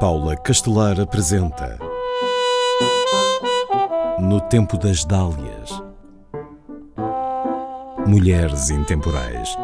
Paula Castelar apresenta No Tempo das Dálias Mulheres Intemporais.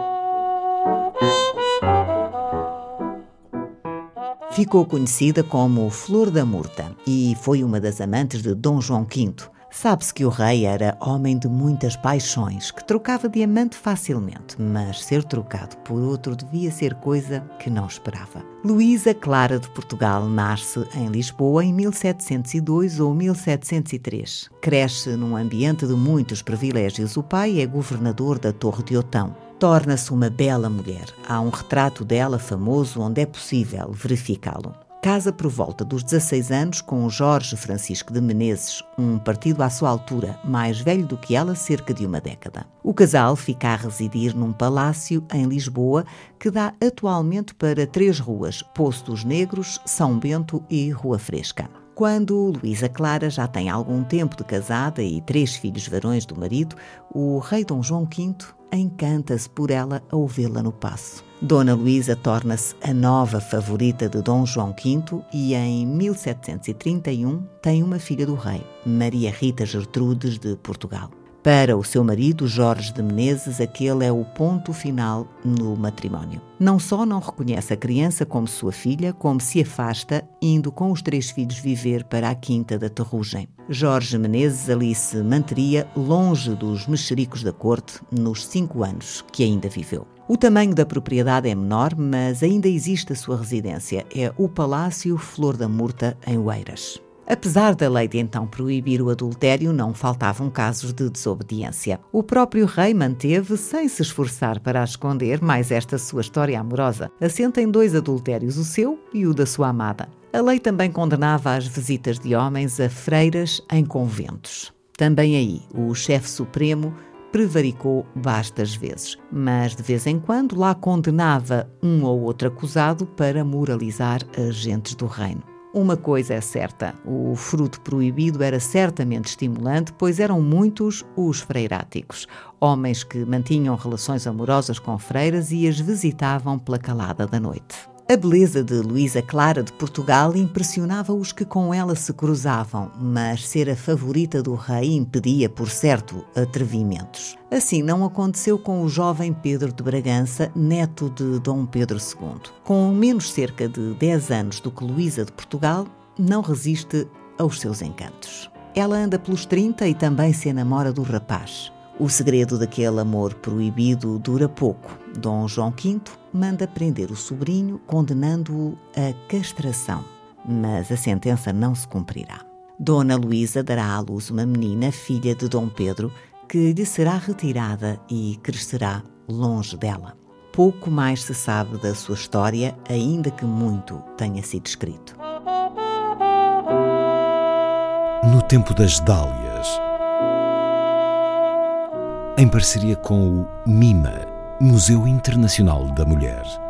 Ficou conhecida como Flor da Murta e foi uma das amantes de Dom João V, Sabe-se que o rei era homem de muitas paixões, que trocava diamante facilmente, mas ser trocado por outro devia ser coisa que não esperava. Luísa Clara de Portugal nasce em Lisboa em 1702 ou 1703. Cresce num ambiente de muitos privilégios. O pai é governador da Torre de Otão. Torna-se uma bela mulher. Há um retrato dela famoso onde é possível verificá-lo casa por volta dos 16 anos com Jorge Francisco de Menezes, um partido à sua altura, mais velho do que ela, cerca de uma década. O casal fica a residir num palácio em Lisboa que dá atualmente para três ruas: Poço dos Negros, São Bento e Rua Fresca. Quando Luísa Clara já tem algum tempo de casada e três filhos varões do marido, o rei Dom João V encanta-se por ela ao vê-la no passo. Dona Luísa torna-se a nova favorita de Dom João V e em 1731 tem uma filha do rei, Maria Rita Gertrudes de Portugal. Para o seu marido, Jorge de Menezes, aquele é o ponto final no matrimónio. Não só não reconhece a criança como sua filha, como se afasta, indo com os três filhos viver para a Quinta da Terrugem. Jorge Menezes ali se manteria longe dos mexericos da corte nos cinco anos que ainda viveu. O tamanho da propriedade é menor, mas ainda existe a sua residência. É o Palácio Flor da Murta, em Oeiras. Apesar da lei de então proibir o adultério, não faltavam casos de desobediência. O próprio rei manteve, sem se esforçar para esconder, mais esta sua história amorosa. Assenta em dois adultérios, o seu e o da sua amada. A lei também condenava as visitas de homens a freiras em conventos. Também aí, o chefe supremo prevaricou bastas vezes, mas de vez em quando lá condenava um ou outro acusado para moralizar as gentes do reino. Uma coisa é certa: o fruto proibido era certamente estimulante, pois eram muitos os freiráticos, homens que mantinham relações amorosas com freiras e as visitavam pela calada da noite. A beleza de Luísa Clara de Portugal impressionava os que com ela se cruzavam, mas ser a favorita do rei impedia, por certo, atrevimentos. Assim não aconteceu com o jovem Pedro de Bragança, neto de Dom Pedro II. Com menos cerca de 10 anos do que Luísa de Portugal, não resiste aos seus encantos. Ela anda pelos 30 e também se enamora do rapaz. O segredo daquele amor proibido dura pouco. Dom João V manda prender o sobrinho, condenando-o à castração. Mas a sentença não se cumprirá. Dona Luísa dará à luz uma menina, filha de Dom Pedro, que lhe será retirada e crescerá longe dela. Pouco mais se sabe da sua história, ainda que muito tenha sido escrito. No tempo das Dálias em parceria com o MIMA, Museu Internacional da Mulher.